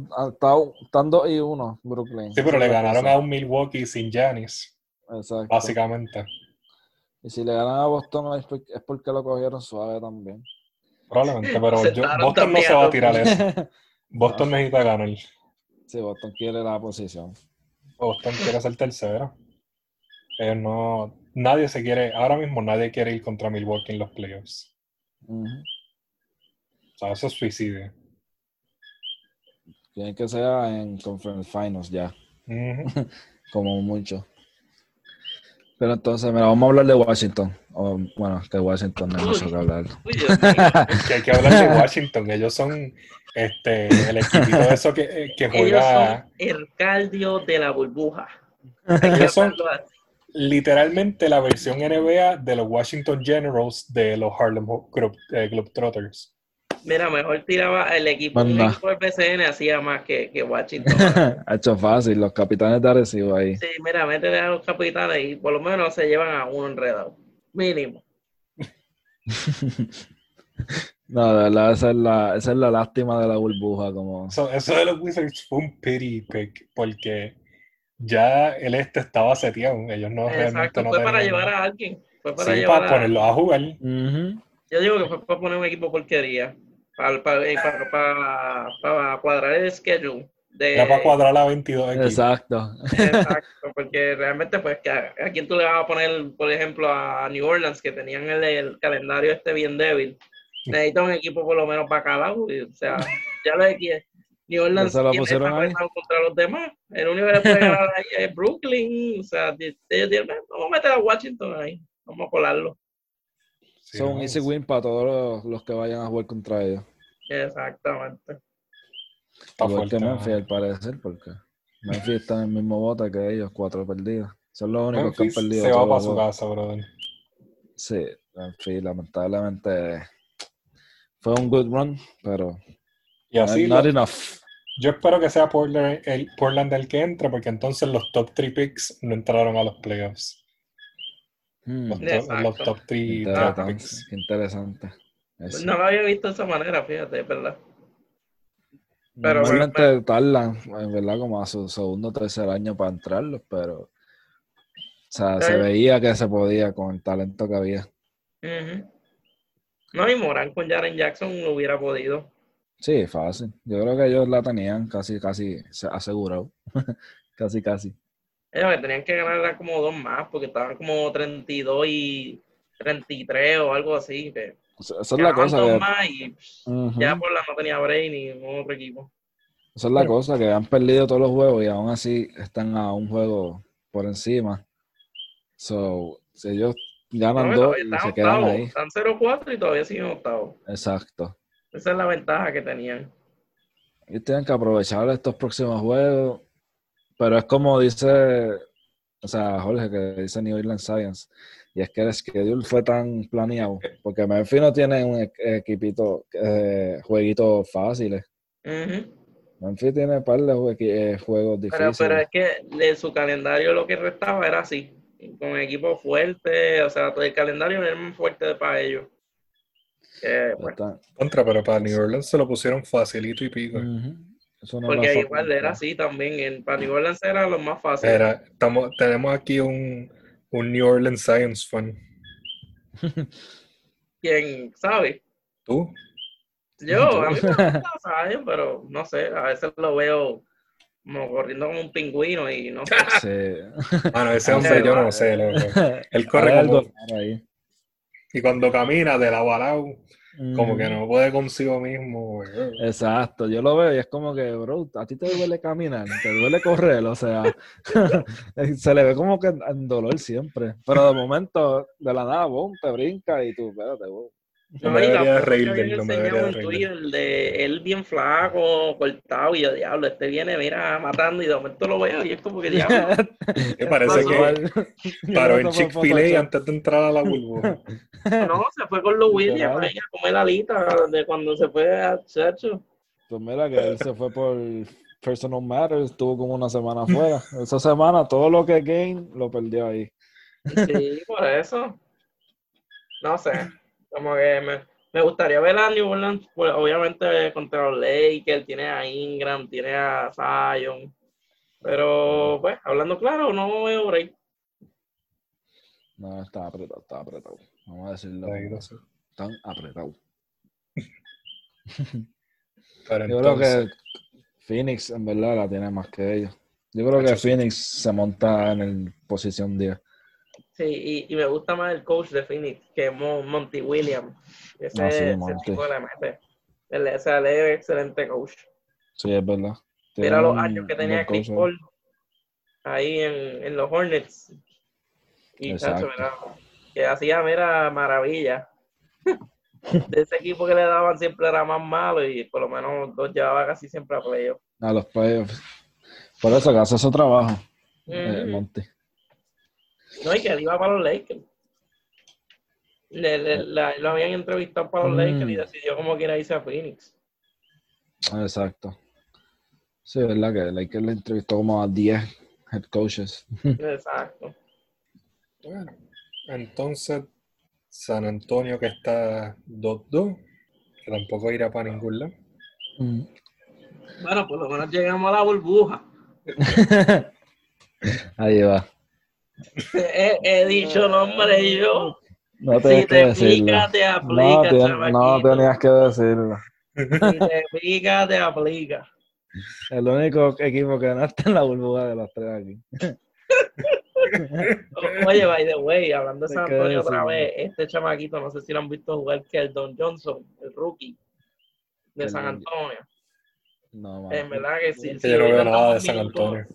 están 2 y 1 Brooklyn. Sí, pero le ganaron a un Milwaukee sin Exacto. básicamente. Y si le ganan a Boston es porque lo cogieron suave también. Probablemente, pero yo- Boston no se va a tirar eso. Boston necesita ganar. sí, Boston quiere la posición. Boston quiere ser tercero. Ellos no, nadie se quiere, ahora mismo nadie quiere ir contra Milwaukee en los playoffs. Ujú. O sea, eso es suicidio. Quieren que sea en Conference Finals ya, como mucho. Pero entonces, mira, vamos a hablar de Washington. O, bueno, que Washington no hay mucho que hablar. Que hay que hablar de Washington. Ellos son este, el equipito de eso que, que Ellos juega son el cardio de la burbuja. Que Ellos son literalmente la versión NBA de los Washington Generals de los Harlem eh, Globetrotters. Mira, mejor tiraba el equipo, equipo del BCN hacía más que, que Washington. ha hecho fácil, los capitanes de Arecibo ahí. Sí, mira, métele a los capitanes y por lo menos se llevan a uno enredado. Mínimo. No, de verdad, esa es la, esa es la lástima de la burbuja. Como... Eso, eso de los Wizards fue un pity pick porque ya el este estaba seteado. Ellos no realmente Exacto, no fue para llevar a alguien. Fue para Sí, llevar para a... ponerlos a jugar. Ujú. Yo digo que fue para poner un equipo porquería. Para, para, eh, para, para- para cuadrar el schedule. De... Era para cuadrar a 22 equipos. Exacto. Exacto, porque realmente, pues, que a, a quién tú le vas a poner, por ejemplo, a New Orleans, que tenían el, el calendario este bien débil. Necesita un equipo por lo menos para cada lado. y, O sea, ya lo que New Orleans ¿Ya se lo pusieron ahí? contra los demás. El único que le puede ganar ahí es Brooklyn. O sea, ellos dicen, vamos a meter a Washington ahí. Vamos a colarlo. Sí, Son no, easy win para todos los, los que vayan a jugar contra ellos. Exactamente. Está Igual que fuerte, Memphis, ¿no? al parecer, porque Memphis está en el mismo bote que ellos, cuatro perdidos. Son los únicos Memphis que han perdido. se va para su casa, brother. Sí, Memphis, lamentablemente fue un good run, pero Y así, not lo- enough. yo espero que sea Portland el, Portland el que entre, porque entonces los top 3 picks no entraron a los playoffs. Hmm, Los, to- Exacto. los top 3 draft interesante, picks. interesante. Eso. no lo había visto de esa manera, fíjate, es verdad. Pero- Normalmente tardan, en verdad, como a su segundo o tercer año para entrarlos, pero o sea, se veía que se podía con el talento que había. No, y Morán con Jaren Jackson lo hubiera podido. Sí, fácil. Yo creo que ellos la tenían casi, casi se- asegurado. casi, casi. Ellos que tenían que ganar como dos más, porque estaban como 32 y 33 o algo así. Que esa es la cosa que... más y ya por la no tenía Bray ni ningún otro equipo. Esa es la cosa, que han perdido todos los juegos y aún así están a un juego por encima. So, si ellos ganan No, dos y se quedan ahí. Están 0-4 y todavía siguen octavos. Exacto. Esa es la ventaja que tenían. Ellos tienen que aprovechar estos próximos juegos. Pero es como dice, o sea, Jorge, que dice New Orleans Science. Y es que el schedule fue tan planeado, porque Memphis no tiene un e- equipito, eh, jueguitos fáciles. Ujú. Memphis tiene un par de jue- eh, juegos difíciles. pero es que de su calendario lo que restaba era así, con equipos fuertes, o sea, todo el calendario era muy fuerte para ellos. Que, pues, Contra, pero para New Orleans se lo pusieron facilito y pico. Eso no porque igual era así también, en, para New Orleans era lo más fácil. Era, estamos, tenemos aquí un, un New Orleans Science fan. ¿Quién sabe? ¿Tú? Yo, a mí me gusta Zion, pero no sé, a veces lo veo como corriendo como un pingüino y no sé. Sí. Mano, ese hombre yo no sé, loco. Él corre como... ahí. Y cuando camina de lado a lado, como que no puede consigo mismo. güey. Exacto, yo lo veo y es como que, bro, a ti te duele caminar, te duele correr, o sea, se le ve como que en, en dolor siempre, pero de momento, de la nada, boom, te brinca y tú, espérate, boom. No me debería reír de él, no me debería de reír él. Twitter de él bien flaco, cortado, y yo, diablo, este viene, mira, matando, y de momento lo veo, y es como que, diablo, Me parece que paró en Chick-fil-A antes de entrar a la burbuja. no, se fue con los Williams a comer la alita de cuando se fue a Chacho. Pues mira que él se fue por Personal Matters, estuvo como una semana afuera. Esa semana todo lo que gain lo perdió ahí. Sí, por eso. No sé, como que me, me gustaría ver a New Orleans, pues, obviamente contra los Lakers, tiene a Ingram, tiene a Zion, pero pues, hablando claro, no veo break. No, estaba apretado, estaba apretado. Vamos a decirlo. Ahí no sé. Tan apretado. Pero Yo creo que Phoenix en verdad la tiene más que ellos. Yo creo que. Phoenix se monta en el posición 10. Sí, y, y me gusta más el coach de Phoenix que Mon- Monty Williams. Ese, Ah, sí, ese tipo le mete. Él, ese él es excelente coach. Sí, es verdad. Tiene Mira los años que tenía Chris. Paul ahí en, en los Hornets. Y Exacto. chacho, mira, que hacía, mira, maravilla. De ese equipo que le daban siempre era más malo y por lo menos dos llevaba casi siempre a playoff. A los playoffs. Por eso que hace su trabajo, eh. Monty. No, y que él iba para los Lakers. Le, le- la- lo habían entrevistado para los Mm. Lakers y decidió como quiera irse a Phoenix. Exacto. Sí, es verdad que Lakers le entrevistó como a 10 head coaches. Exacto. bueno, entonces San Antonio que está 2-2, que tampoco irá para ningún lado. Mm. Bueno, por lo menos llegamos a la burbuja. Ahí va. He, he dicho nombre yo. No Si tenías que te decirlo. pica, te No, aplica, te- no chamaquito. tenías que decirlo. Si te pica, te aplica. El único equipo que no está en la burbuja de los tres aquí. Oye, by the way, hablando de San Antonio otra vez, este chamaquito, no sé si lo han visto jugar, que el Don Johnson, el rookie de San Antonio. No, mano. En verdad que sí. Si yo no veo nada de San Antonio.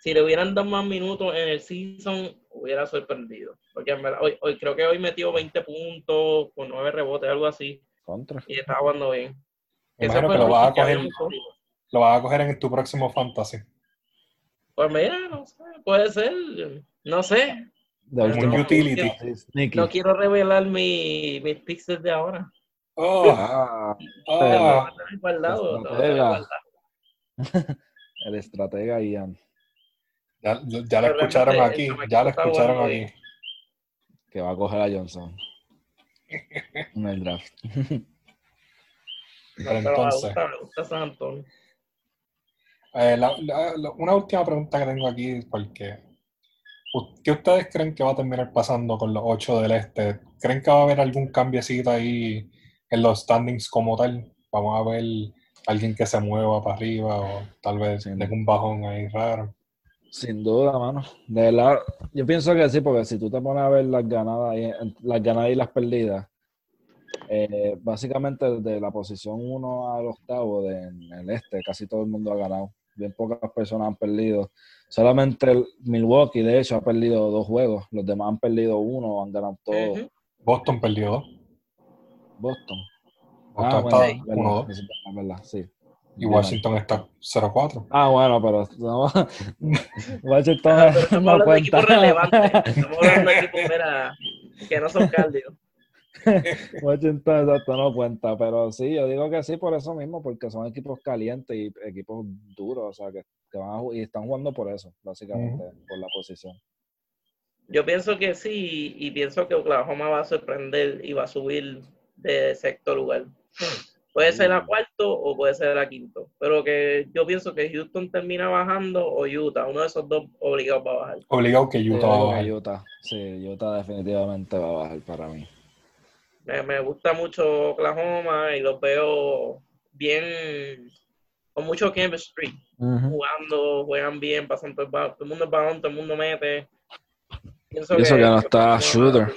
Si le hubieran dado más minutos en el season, hubiera sorprendido. Porque en verdad, hoy, hoy creo que hoy metió 20 puntos con 9 rebotes, algo así, Contra. y estaba jugando bien. Imagino que lo vas a coger, lo vas a coger en tu próximo fantasy. Pues mira, no sé, puede ser, no sé. De Un último. utility. No quiero revelar mi, mis picks desde ahora. Oh, Ah, ah, guardado. el estratega Ian. Ya, ya lo Pero escucharon aquí, ya lo está escucharon aquí. Que va a coger a Johnson. En el draft. No, Pero me entonces- gusta, me gusta San Antonio. Eh, la- la- la- una última pregunta que tengo aquí, porque ¿qué ustedes creen que va a terminar pasando con los ocho del este? ¿Creen que va a haber algún cambiecito ahí en los standings como tal? Vamos a ver alguien que se mueva para arriba o tal vez Sí. de un bajón ahí raro. Sin duda, mano. De verdad, yo pienso que sí, porque si tú te pones a ver las ganadas y, las ganadas y las perdidas, eh, básicamente de la posición 1 al octavo de, en el este, casi todo el mundo ha ganado. Bien pocas personas han perdido. Solamente el Milwaukee, de hecho, ha perdido dos juegos. Los demás han perdido uno han ganado todo. Ujú. Boston perdió dos. Boston. Boston Ah, está bueno, es verdad, 1-2. es verdad, es verdad, sí. Y Washington está 0-4. Ah, bueno, pero no, Washington Ah, pero estamos no hablando de equipos cuenta. relevantes. Estamos hablando de equipos mira, que no son cardio. Washington, exacto, no cuenta. Pero sí, yo digo que sí por eso mismo, porque son equipos calientes y equipos duros, o sea, que, que van a, y están jugando por eso, básicamente, por la posición. Yo pienso que sí, y pienso que Oklahoma va a sorprender y va a subir de sexto lugar. Puede ser a cuarto o puede ser a quinto. Pero que yo pienso que Houston termina bajando o Utah. Uno de esos dos obligados va a bajar. Obligado que Utah va a bajar. que Utah, sí, Utah definitivamente va a bajar para mí. Me, me gusta mucho Oklahoma y los veo bien, con mucho chemistry. Jugando, juegan bien, pasan todo el, todo el mundo el balón, todo el mundo mete. Pienso Y eso que no está Shooter.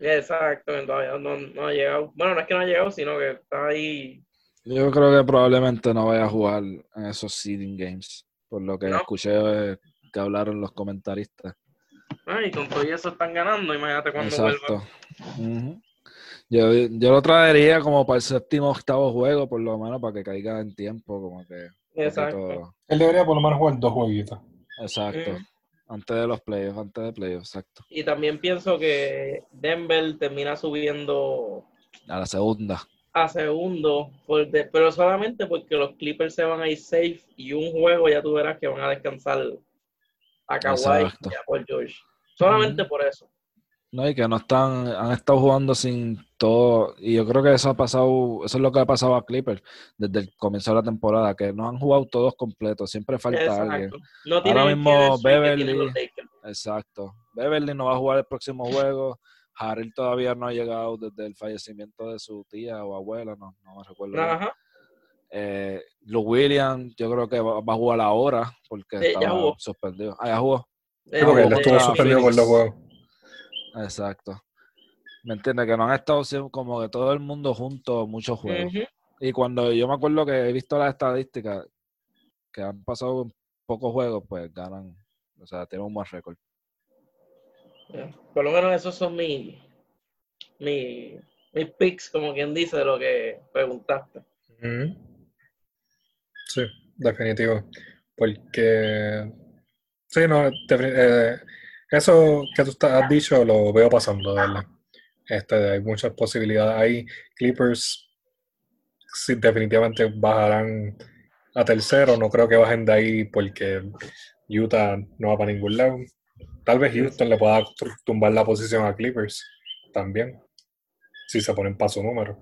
Exacto, todavía no, no ha llegado. Bueno, no es que no ha llegado, sino que está ahí. Yo creo que probablemente no vaya a jugar en esos seeding games, por lo que No. escuché que hablaron los comentaristas. Ay, con todo eso están ganando. Imagínate cuando Exacto. vuelvan. Ujú. yo, yo lo traería como para el séptimo octavo juego, por lo menos para que caiga en tiempo, como que Exacto. Él debería por lo menos jugar dos jueguitos. Exacto. Antes de los playoffs, antes de playoffs, exacto. Y también pienso que Denver termina subiendo A la segunda. a segundo, por de- pero solamente porque los Clippers se van a ir safe y un juego ya tú verás que van a descansar a Kawhi y a Paul George. Solamente por eso. No, y que no están, han estado jugando sin todo, y yo creo que eso ha pasado, eso es lo que ha pasado a Clippers desde el comienzo de la temporada, que no han jugado todos completos, siempre falta alguien. No el mismo Beverly- los. Exacto. Beverly no va a jugar el próximo juego, Harrell todavía no ha llegado desde el fallecimiento de su tía o abuela, no, no me recuerdo. bien. Ajá. Eh, Lou Williams, yo creo que va, va a jugar ahora porque Sí, ya estaba jugó. suspendido. Ah, ya jugó. Eh, Sí, porque él de- estuvo suspendido por dos juegos. Exacto. ¿Me entiendes? Que no han estado siempre como que todo el mundo junto muchos juegos. Y cuando yo me acuerdo que he visto las estadísticas que han pasado pocos juegos, pues ganan, o sea, tienen un buen récord. Por lo menos esos son mis, mis, mis picks, como quien dice, de lo que preguntaste. Sí, definitivo. Porque, sí, no, eh, eso que tú has dicho lo veo pasando, de verdad. Este, hay muchas posibilidades ahí. Clippers sí, definitivamente bajarán a tercero. No creo que bajen de ahí porque Utah no va para ningún lado. Tal vez Houston le pueda tumbar la posición a Clippers también, si se ponen paso número.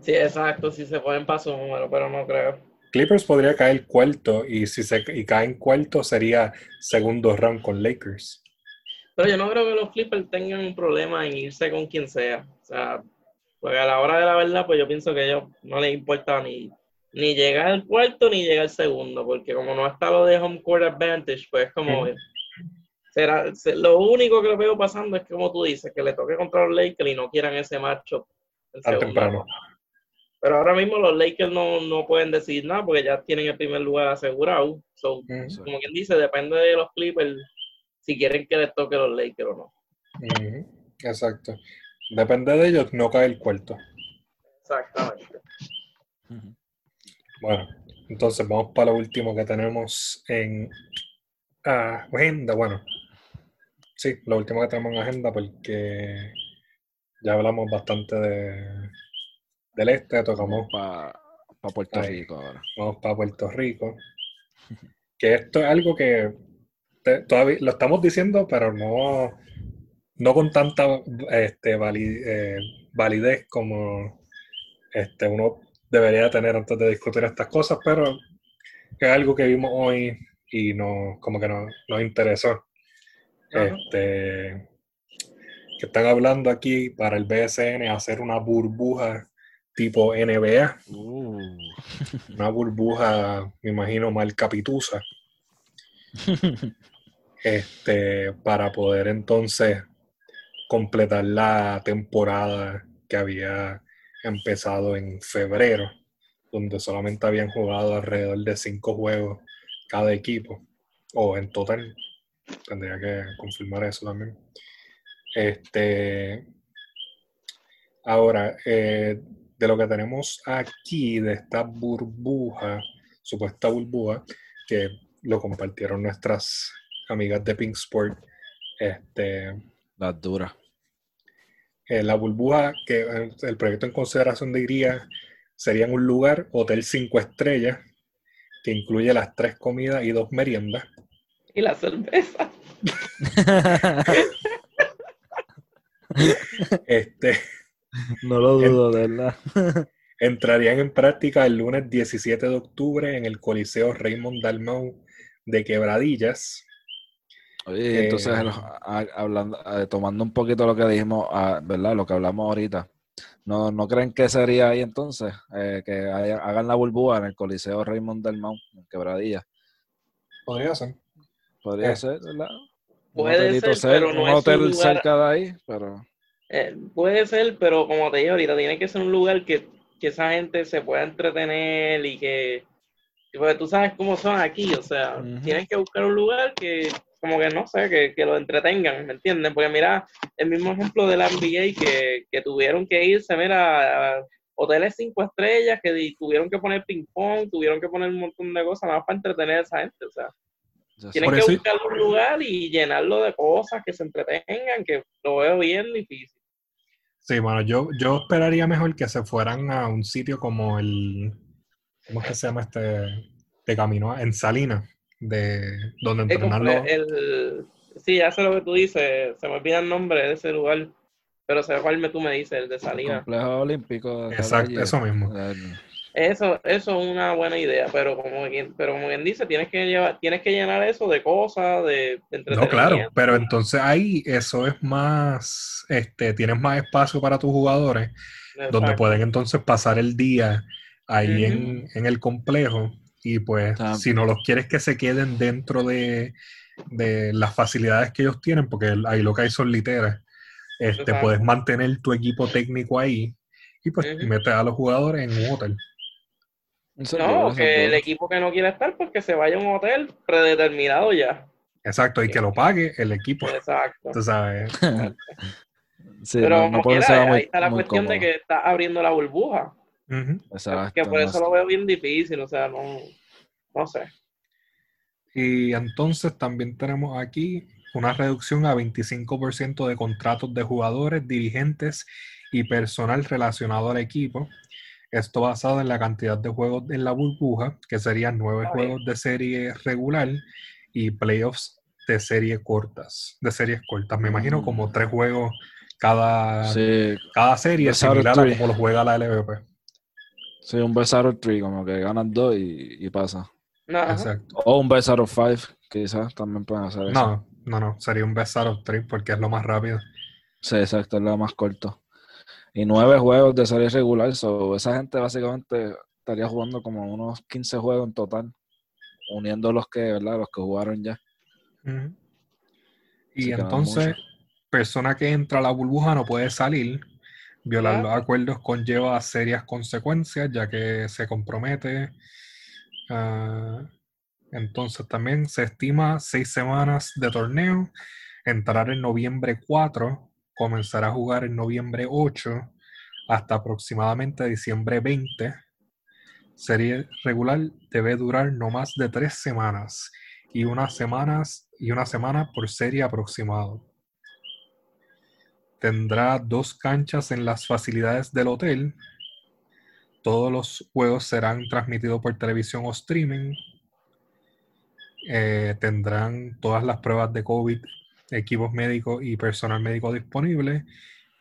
Sí, exacto, si se ponen paso número, pero no creo. Clippers podría caer cuarto y si se y cae en cuarto sería segundo round con Lakers. Pero yo no creo que los Clippers tengan un problema en irse con quien sea. O sea, porque a la hora de la verdad, pues yo pienso que a ellos no les importa ni, ni llegar al cuarto ni llegar al segundo, porque como no está lo de home court advantage, pues es como... Ujú. será, se- lo único que veo pasando es que, como tú dices, que le toque contra los Lakers y no quieran ese Tan segunda temprano. Pero ahora mismo los Lakers no, no pueden decir nada porque ya tienen el primer lugar asegurado. So, como quien dice, depende de los Clippers si quieren que les toque los Lakers o no. Exacto. Depende de ellos, no cae el cuarto. Exactamente. Bueno, entonces vamos para lo último que tenemos en agenda. Bueno, sí, lo último que tenemos en agenda porque ya hablamos bastante de, del este, tocamos Para Puerto Ahí. Rico ahora. vamos para Puerto Rico. Que esto es algo que te- todavía lo estamos diciendo, pero no, no con tanta este, vali- eh, validez como este, uno debería tener antes de discutir estas cosas, pero es algo que vimos hoy y no, como que no- nos interesó. Este, que están hablando aquí para el BSN hacer una burbuja tipo NBA Uh. una burbuja, me imagino, marca Pitusa, este, para poder entonces completar la temporada que había empezado en febrero, donde solamente habían jugado alrededor de cinco juegos cada equipo, o en total. Tendría que confirmar eso también. Este, ahora, eh, de lo que tenemos aquí, de esta burbuja, supuesta burbuja, que lo compartieron nuestras amigas de Pink Sport, este, Las duras. eh, la burbuja, que eh, el proyecto en consideración diría sería en un lugar, hotel cinco estrellas, que incluye las tres comidas y dos meriendas. Y la cerveza. Este, no lo dudo, de verdad. entrarían en práctica el lunes 17 de octubre en el Coliseo Raymond Dalmau de Quebradillas. Oye, Eh, entonces, a- hablando, eh, tomando un poquito lo que dijimos, ¿verdad? Lo que hablamos ahorita. ¿No, no creen que sería ahí entonces? Eh, que haya- hagan la burbuja en el Coliseo Raymond del Mount, en Quebradilla. Podría ser. Podría Eh. ser, ¿verdad? Puede ser, pero no un es un hotel lugar- cerca de ahí, pero Eh, puede ser, pero como te dije ahorita, tiene que ser un lugar que, que esa gente se pueda entretener y que. Porque tú sabes cómo son aquí, o sea, Ujú. tienen que buscar un lugar que, como que no sé, que, que lo entretengan, ¿me entienden? Porque mira, el mismo ejemplo de la NBA que, que tuvieron que irse, mira, a hoteles cinco estrellas, que tuvieron que poner ping-pong, tuvieron que poner un montón de cosas, nada más para entretener a esa gente, o sea. ya Tienen que eso- buscar un lugar y llenarlo de cosas que se entretengan, que lo veo bien difícil. Sí, bueno, yo, yo esperaría mejor que se fueran a un sitio como el, ¿cómo es que se llama este? De camino, en Salinas, de donde los... el, sí, ya sé lo que tú dices, se me olvida el nombre de ese lugar, pero sé cuál me, tú me dices, el de el Salinas. complejo olímpico. de Exacto, eso mismo. el- Eso, eso es una buena idea, pero como quien, pero como quien dice, tienes que llevar, tienes que llenar eso de cosas, de, de No, claro, pero entonces ahí eso es más, este, tienes más espacio para tus jugadores, donde pueden entonces pasar el día ahí en, en el complejo y pues si no los quieres que se queden dentro de, de las facilidades que ellos tienen, porque ahí lo que hay son literas, este, puedes mantener tu equipo técnico ahí y pues Ujú. metes a los jugadores en un hotel. eso No, que el equipo que no quiere estar, pues que se vaya a un hotel predeterminado ya. Exacto, y que lo pague el equipo, Exacto. tú sabes. Sí, Pero no, no quiera, ser ahí muy, está la cuestión de que está abriendo la burbuja. Que por eso lo veo bien difícil, o sea, no, no sé. Y entonces también tenemos aquí una reducción a 25% de contratos de jugadores, dirigentes y personal relacionado al equipo. Esto basado en la cantidad de juegos en la burbuja, que serían nueve juegos de serie regular y playoffs de serie cortas, de series cortas. Me imagino Mm. como tres juegos cada, Sí, cada serie, similar a como lo juega la LVP. Sí, un best out of three, como que ganan dos y, y pasa. No. Exacto. O un best out of five, quizás también pueden hacer eso. No, no, no, sería un best out of three porque es lo más rápido. Sí, exacto, es lo más corto. Y nueve juegos de serie regular, so, esa gente básicamente estaría jugando como unos 15 juegos en total, uniendo los que, ¿verdad? Los que jugaron ya. Y entonces, persona que entra a la burbuja no puede salir. Violar los acuerdos conlleva serias consecuencias, ya que se compromete. Ah, entonces, también se estima seis semanas de torneo, entrar en noviembre 4, comenzar a jugar en noviembre 8, hasta aproximadamente diciembre 20. Serie regular debe durar no más de tres semanas y unas semanas y una semana por serie aproximado. Tendrá dos canchas en las facilidades del hotel. Todos los juegos serán transmitidos por televisión o streaming. Eh, tendrán todas las pruebas de COVID, equipos médicos y personal médico disponibles.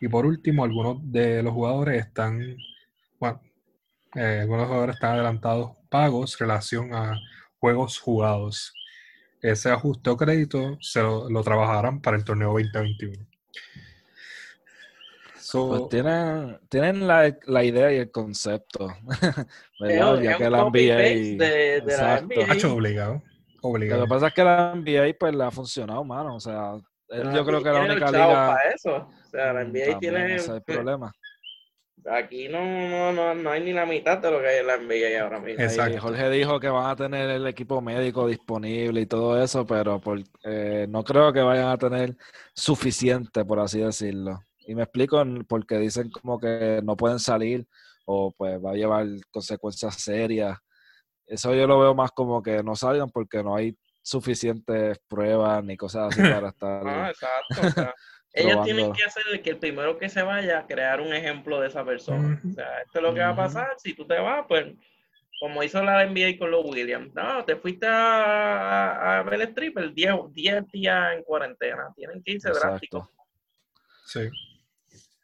Y por último, algunos de los jugadores están, eh, algunos jugadores están adelantados pagos relación a juegos jugados. Ese ajuste o crédito se lo, lo trabajarán para el torneo 2021. So, Pues tienen, tienen la, la idea y el concepto, ¿verdad? Es- Ya es que la NBA... de- de la. NBA. Hacho, obligado. Lo Obligado. que pasa es que la NBA pues le ha funcionado, mano. O sea, él- yo creo que la única liga... para eso. O sea, la Mm, NBA también, tiene. ese es el problema. Aquí no, no, no, no hay ni la mitad de lo que hay en la NBA ahora mismo. Jorge dijo que van a tener el equipo médico disponible y todo eso, pero por- eh, no creo que vayan a tener suficiente, por así decirlo. Y me explico porque dicen como que no pueden salir o pues va a llevar consecuencias serias. Eso yo lo veo más como que no salgan porque no hay suficientes pruebas ni cosas así para estar. Ah, exacto. o sea, ellos tienen que hacer que el primero que se vaya crear un ejemplo de esa persona. O sea, esto es lo que va a pasar. Si tú te vas, pues, como hizo la NBA con los Williams. No, te fuiste a, a, a ver el triple 10, 10 días en cuarentena. Tienen que irse Exacto. drásticos. Sí.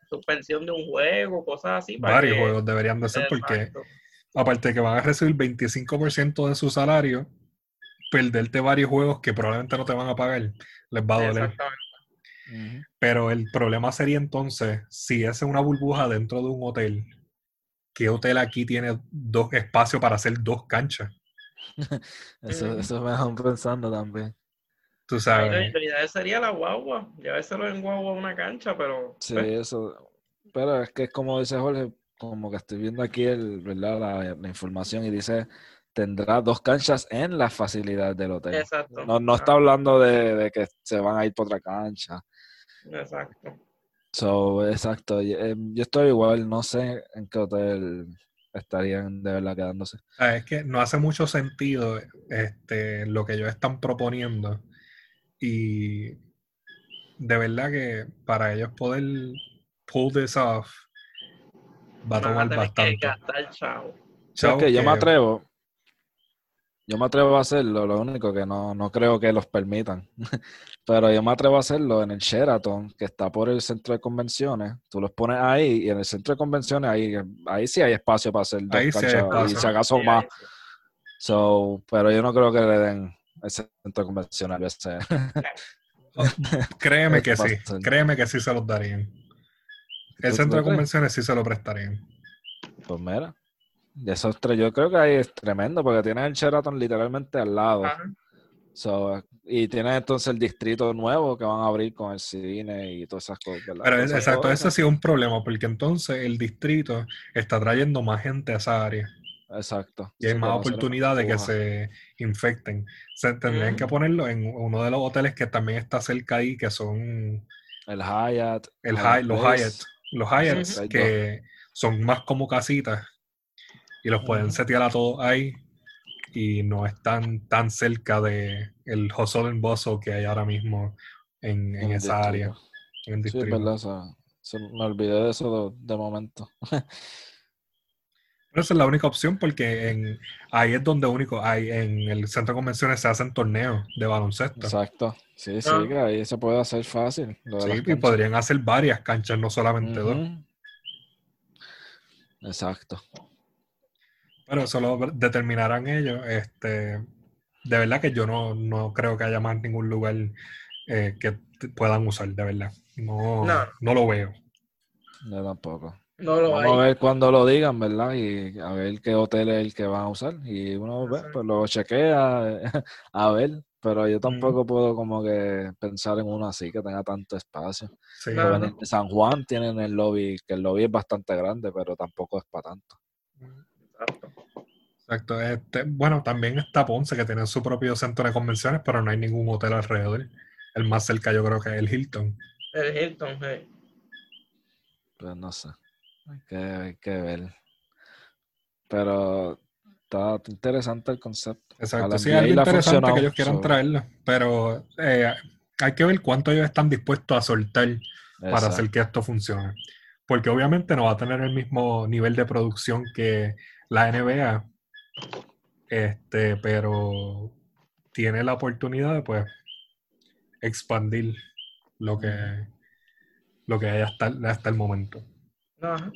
Suspensión de un juego, cosas así. para Varios que- juegos deberían de ser porque, Exacto. aparte de que van a recibir 25% de su salario, perderte varios juegos que probablemente no te van a pagar, les va a doler. Pero el problema sería entonces, si es una burbuja dentro de un hotel, ¿qué hotel aquí tiene dos espacios para hacer dos canchas? Eso, eso me dejan pensando también. Tú sabes. la idea sería la guagua. Llevárselo en guagua a una cancha, pero. Sí, pues, eso. Pero es que es como dice Jorge, como que estoy viendo aquí el, ¿verdad? La, la información y dice tendrá dos canchas en las facilidades del hotel. exacto. No, no está Ah, hablando de, de que se van a ir por otra cancha. Exacto. So, exacto. y, eh, Yo estoy igual, no sé en qué hotel estarían de verdad quedándose. Ah, Es que no hace mucho sentido este, lo que ellos están proponiendo. Y de verdad que para ellos poder pull this off va a tomar tener que bastante. gastar chavo. ¿Sabes Chavo, qué? Yo me que- atrevo. Yo me atrevo a hacerlo, lo único que no, no creo que los permitan. Pero yo me atrevo a hacerlo en el Sheraton, que está por el centro de convenciones. Tú los pones ahí y en el centro de convenciones ahí, ahí sí hay espacio para hacer dos Ahí sí hay canchas y espacio. si acaso Sí, más. sí. So, pero yo no creo que le den el centro convencional ese. Créeme que Eso sí, créeme que sí se los darían. El ¿Tú- centro de convenciones sí se lo prestarían. Pues mira, de esos tres, yo creo que ahí es tremendo porque tienes el Sheraton literalmente al lado. So, y tienes entonces el distrito nuevo que van a abrir con el cine y todas esas cosas. es- exacto, ese ha sido un problema porque entonces el distrito está trayendo más gente a esa área Exacto. y hay más que no se le oportunidad de que se infecten. Se tendrían que Ujú. ponerlo en uno de los hoteles que también está cerca ahí, que son El Hyatt. el Hyatt Hyatt- los. Hyatt. Los Hyatts Ujú. que son más como casitas y los pueden setear a todos ahí y no están tan cerca de el hustle and bustle que hay ahora mismo en, en En el esa distrito. área, en el Sí, es verdad. o sea, se- me olvidé de eso de, de momento. Pero esa es la única opción porque en, ahí es donde único hay en el centro de convenciones se hacen torneos de baloncesto. Exacto. Sí, sí, Ah. que ahí se puede hacer fácil. Sí, y podrían hacer varias canchas, no solamente dos. Exacto. Pero eso lo determinarán ellos. Este, de verdad que yo no, no creo que haya más ningún lugar eh, que puedan usar, de verdad. No, No. no lo veo. Yo tampoco. No lo Vamos a ver cuando lo digan, ¿verdad? Y a ver qué hotel es el que van a usar. Y uno ve, Exacto. pues lo chequea a ver. Pero yo tampoco puedo como que pensar en uno así que tenga tanto espacio. Sí. En San Juan tienen el lobby, que el lobby es bastante grande, pero tampoco es para tanto. Exacto. Exacto. Este, bueno, también está Ponce, que tiene su propio centro de convenciones, pero no hay ningún hotel alrededor. El más cerca yo creo que es el Hilton. El Hilton, hey. Pues no sé. Hay que, hay que ver. Pero está interesante el concepto. Exacto. Sí, es algo interesante que ellos quieran so- traerlo, pero eh, hay que ver cuánto ellos están dispuestos a soltar para hacer que esto funcione. Porque obviamente no va a tener el mismo nivel de producción que la NBA, este, pero tiene la oportunidad de pues expandir lo que, lo que hay hasta, hasta el momento. Ajá.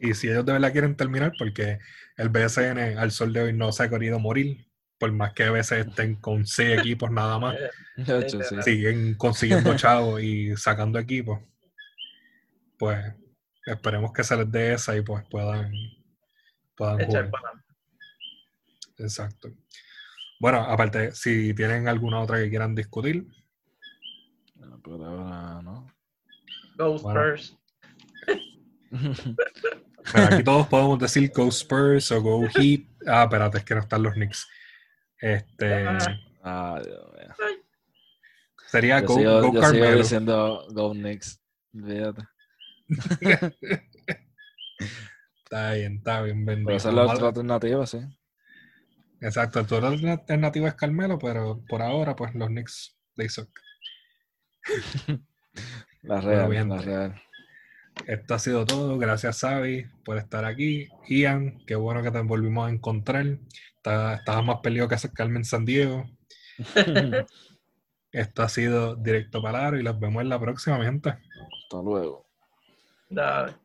Y si ellos de verdad quieren terminar, porque el BSN al sol de hoy no se ha querido morir, por más que a veces estén con seis equipos nada más, De hecho, sí. siguen consiguiendo chavos y sacando equipos, pues esperemos que se les dé esa y pues puedan, puedan Echar jugar. Exacto. Bueno, aparte, si tienen alguna otra que quieran discutir, Pero ahora no. Go Bueno. Spurs. Bueno, aquí todos podemos decir Go Spurs o Go Heat. Ah, espérate, es que no están los Knicks. Este Ah. Dios mío. sería Yo Go, sigo, go yo sigo Carmelo. diciendo Go Knicks. Fíjate. Está bien, está bien, bendito. Puede ser la otra alternativa, sí. Exacto, tu alternativa es Carmelo, pero por ahora, pues los Knicks, they suck. La real, la real. Esto ha sido todo. Gracias, Xavi, por estar aquí. Ian, qué bueno que te volvimos a encontrar. Estabas más peleado que Carmen San Diego. Esto ha sido Directo Palaro y los vemos en la próxima, mi gente. Hasta luego. Dale.